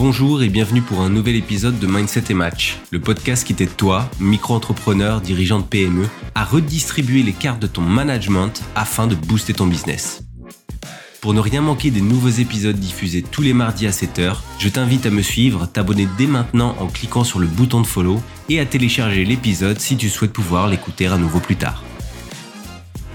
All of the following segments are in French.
Bonjour et bienvenue pour un nouvel épisode de Mindset et Match, le podcast qui t'aide toi, micro-entrepreneur, dirigeant de PME, à redistribuer les cartes de ton management afin de booster ton business. Pour ne rien manquer des nouveaux épisodes diffusés tous les mardis à 7h, je t'invite à me suivre, t'abonner dès maintenant en cliquant sur le bouton de follow et à télécharger l'épisode si tu souhaites pouvoir l'écouter à nouveau plus tard.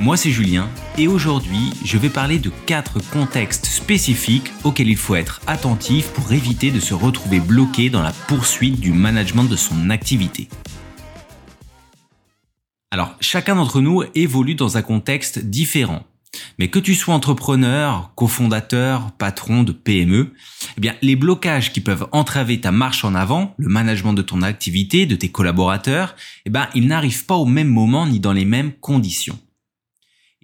Moi c'est Julien et aujourd'hui je vais parler de quatre contextes spécifiques auxquels il faut être attentif pour éviter de se retrouver bloqué dans la poursuite du management de son activité. Alors chacun d'entre nous évolue dans un contexte différent. Mais que tu sois entrepreneur, cofondateur, patron de PME, eh bien, les blocages qui peuvent entraver ta marche en avant, le management de ton activité, de tes collaborateurs, eh bien, ils n'arrivent pas au même moment ni dans les mêmes conditions.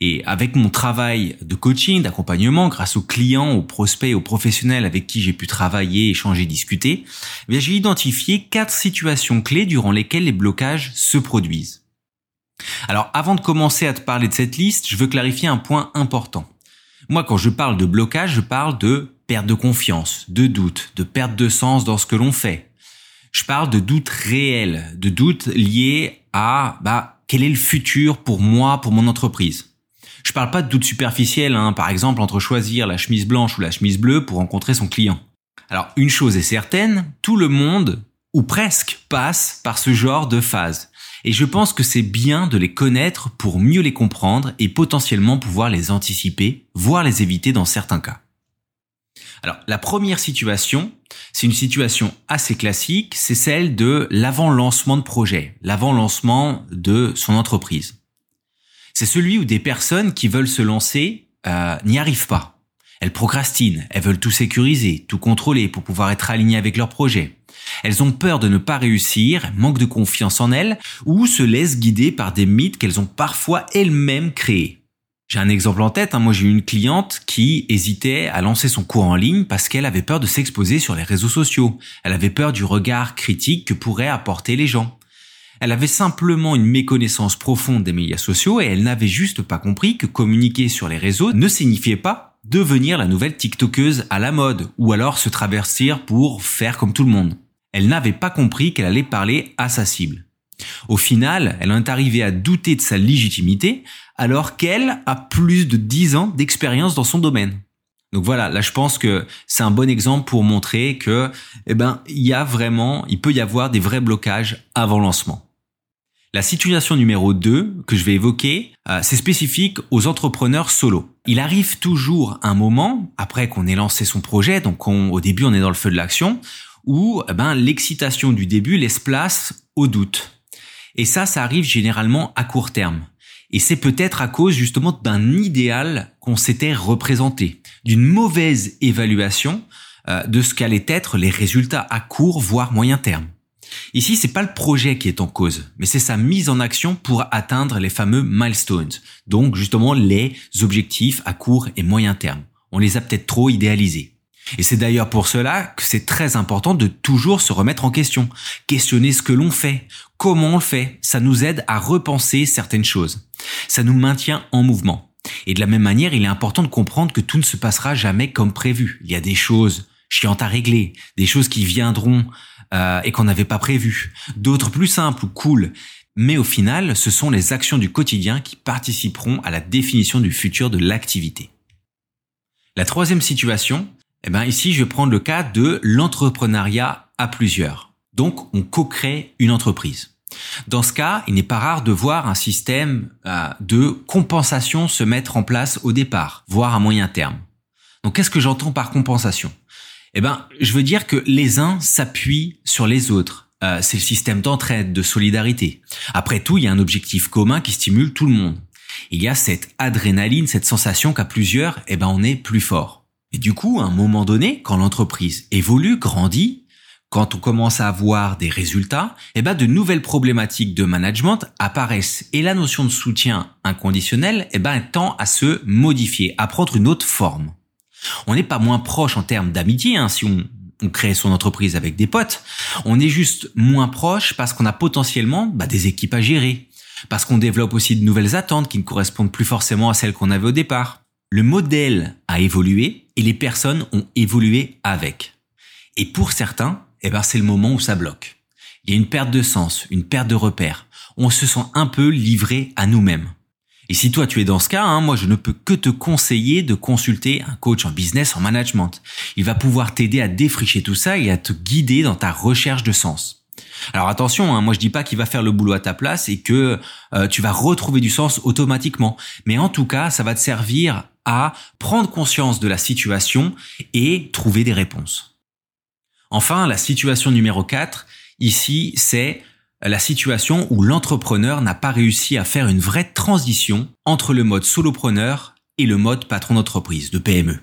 Et avec mon travail de coaching, d'accompagnement, grâce aux clients, aux prospects, aux professionnels avec qui j'ai pu travailler, échanger, discuter, eh j'ai identifié quatre situations clés durant lesquelles les blocages se produisent. Alors avant de commencer à te parler de cette liste, je veux clarifier un point important. Moi, quand je parle de blocage, je parle de perte de confiance, de doute, de perte de sens dans ce que l'on fait. Je parle de doutes réels, de doutes liés à bah, quel est le futur pour moi, pour mon entreprise. Je parle pas de doute superficiel, hein, par exemple entre choisir la chemise blanche ou la chemise bleue pour rencontrer son client. Alors une chose est certaine, tout le monde, ou presque, passe par ce genre de phase. Et je pense que c'est bien de les connaître pour mieux les comprendre et potentiellement pouvoir les anticiper, voire les éviter dans certains cas. Alors la première situation, c'est une situation assez classique, c'est celle de l'avant-lancement de projet, l'avant-lancement de son entreprise c'est celui où des personnes qui veulent se lancer euh, n'y arrivent pas. Elles procrastinent, elles veulent tout sécuriser, tout contrôler pour pouvoir être alignées avec leur projet. Elles ont peur de ne pas réussir, manquent de confiance en elles ou se laissent guider par des mythes qu'elles ont parfois elles-mêmes créés. J'ai un exemple en tête, hein. moi j'ai eu une cliente qui hésitait à lancer son cours en ligne parce qu'elle avait peur de s'exposer sur les réseaux sociaux. Elle avait peur du regard critique que pourraient apporter les gens. Elle avait simplement une méconnaissance profonde des médias sociaux et elle n'avait juste pas compris que communiquer sur les réseaux ne signifiait pas devenir la nouvelle TikTokeuse à la mode ou alors se traverser pour faire comme tout le monde. Elle n'avait pas compris qu'elle allait parler à sa cible. Au final, elle en est arrivée à douter de sa légitimité alors qu'elle a plus de 10 ans d'expérience dans son domaine. Donc voilà, là je pense que c'est un bon exemple pour montrer que eh ben il y a vraiment, il peut y avoir des vrais blocages avant lancement. La situation numéro 2 que je vais évoquer, euh, c'est spécifique aux entrepreneurs solo. Il arrive toujours un moment, après qu'on ait lancé son projet, donc au début on est dans le feu de l'action, où eh ben, l'excitation du début laisse place au doute. Et ça, ça arrive généralement à court terme. Et c'est peut-être à cause justement d'un idéal qu'on s'était représenté, d'une mauvaise évaluation euh, de ce qu'allaient être les résultats à court voire moyen terme. Ici, c'est pas le projet qui est en cause, mais c'est sa mise en action pour atteindre les fameux milestones. Donc, justement, les objectifs à court et moyen terme. On les a peut-être trop idéalisés. Et c'est d'ailleurs pour cela que c'est très important de toujours se remettre en question, questionner ce que l'on fait, comment on le fait. Ça nous aide à repenser certaines choses. Ça nous maintient en mouvement. Et de la même manière, il est important de comprendre que tout ne se passera jamais comme prévu. Il y a des choses chiantes à régler, des choses qui viendront euh, et qu'on n'avait pas prévu, d'autres plus simples ou cool. Mais au final, ce sont les actions du quotidien qui participeront à la définition du futur de l'activité. La troisième situation, eh ben ici je vais prendre le cas de l'entrepreneuriat à plusieurs. Donc on co-crée une entreprise. Dans ce cas, il n'est pas rare de voir un système euh, de compensation se mettre en place au départ, voire à moyen terme. Donc qu'est-ce que j'entends par compensation? Eh ben, je veux dire que les uns s'appuient sur les autres. Euh, c'est le système d'entraide, de solidarité. Après tout, il y a un objectif commun qui stimule tout le monde. Il y a cette adrénaline, cette sensation qu'à plusieurs, eh ben, on est plus fort. Et du coup, à un moment donné, quand l'entreprise évolue, grandit, quand on commence à avoir des résultats, eh ben, de nouvelles problématiques de management apparaissent. Et la notion de soutien inconditionnel, eh ben, tend à se modifier, à prendre une autre forme. On n'est pas moins proche en termes d'amitié hein, si on, crée son entreprise avec des potes. On est juste moins proche parce qu'on a potentiellement bah, des équipes à gérer, parce qu'on développe aussi de nouvelles attentes qui ne correspondent plus forcément à celles qu'on avait au départ. Le modèle a évolué et les personnes ont évolué avec. Et pour certains, eh ben, c'est le moment où ça bloque. Il y a une perte de sens, une perte de repère. On se sent un peu livré à nous-mêmes. Et si toi tu es dans ce cas, hein, moi je ne peux que te conseiller de consulter un coach en business, en management. Il va pouvoir t'aider à défricher tout ça et à te guider dans ta recherche de sens. Alors attention, hein, moi je dis pas qu'il va faire le boulot à ta place et que euh, tu vas retrouver du sens automatiquement. Mais en tout cas, ça va te servir à prendre conscience de la situation et trouver des réponses. Enfin, la situation numéro 4, ici, c'est la situation où l'entrepreneur n'a pas réussi à faire une vraie transition entre le mode solopreneur et le mode patron d'entreprise, de PME.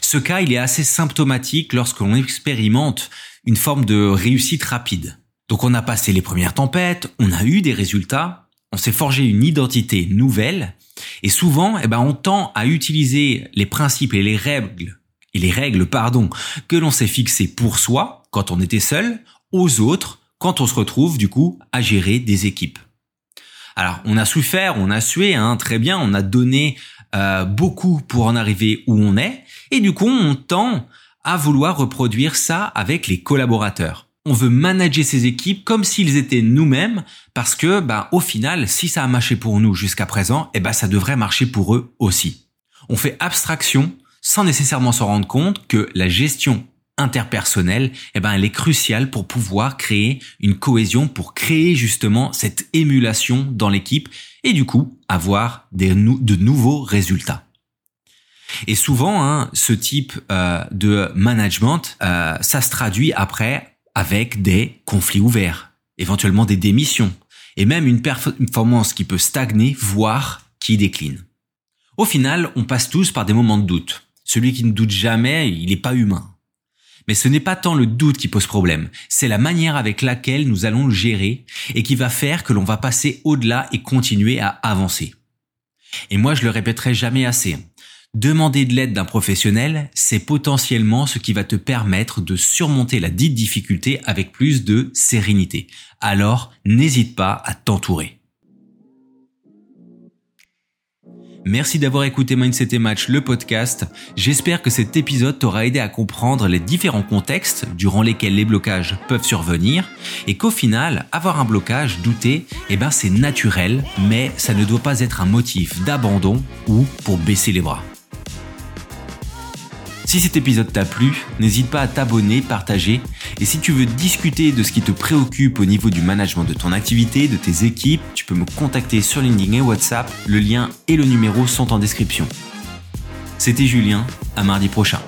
Ce cas, il est assez symptomatique lorsque l'on expérimente une forme de réussite rapide. Donc on a passé les premières tempêtes, on a eu des résultats, on s'est forgé une identité nouvelle, et souvent, eh ben, on tend à utiliser les principes et les règles, et les règles, pardon, que l'on s'est fixées pour soi, quand on était seul, aux autres, quand on se retrouve du coup à gérer des équipes. Alors on a souffert, on a sué, hein, très bien, on a donné euh, beaucoup pour en arriver où on est, et du coup on tend à vouloir reproduire ça avec les collaborateurs. On veut manager ces équipes comme s'ils étaient nous-mêmes, parce que bah au final, si ça a marché pour nous jusqu'à présent, eh ben ça devrait marcher pour eux aussi. On fait abstraction sans nécessairement s'en rendre compte que la gestion interpersonnelle, eh ben, elle est cruciale pour pouvoir créer une cohésion, pour créer justement cette émulation dans l'équipe et du coup avoir des, de nouveaux résultats. Et souvent, hein, ce type euh, de management, euh, ça se traduit après avec des conflits ouverts, éventuellement des démissions, et même une performance qui peut stagner, voire qui décline. Au final, on passe tous par des moments de doute. Celui qui ne doute jamais, il n'est pas humain. Mais ce n'est pas tant le doute qui pose problème, c'est la manière avec laquelle nous allons le gérer et qui va faire que l'on va passer au-delà et continuer à avancer. Et moi, je le répéterai jamais assez. Demander de l'aide d'un professionnel, c'est potentiellement ce qui va te permettre de surmonter la dite difficulté avec plus de sérénité. Alors, n'hésite pas à t'entourer. Merci d'avoir écouté Mindset et Match, le podcast. J'espère que cet épisode t'aura aidé à comprendre les différents contextes durant lesquels les blocages peuvent survenir et qu'au final, avoir un blocage, douter, eh ben c'est naturel, mais ça ne doit pas être un motif d'abandon ou pour baisser les bras. Si cet épisode t'a plu, n'hésite pas à t'abonner, partager. Et si tu veux discuter de ce qui te préoccupe au niveau du management de ton activité, de tes équipes, tu peux me contacter sur LinkedIn et WhatsApp. Le lien et le numéro sont en description. C'était Julien, à mardi prochain.